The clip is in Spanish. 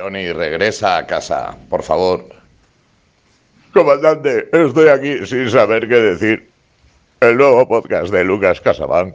Johnny, regresa a casa, por favor. Comandante, estoy aquí sin saber qué decir. El nuevo podcast de Lucas Casabán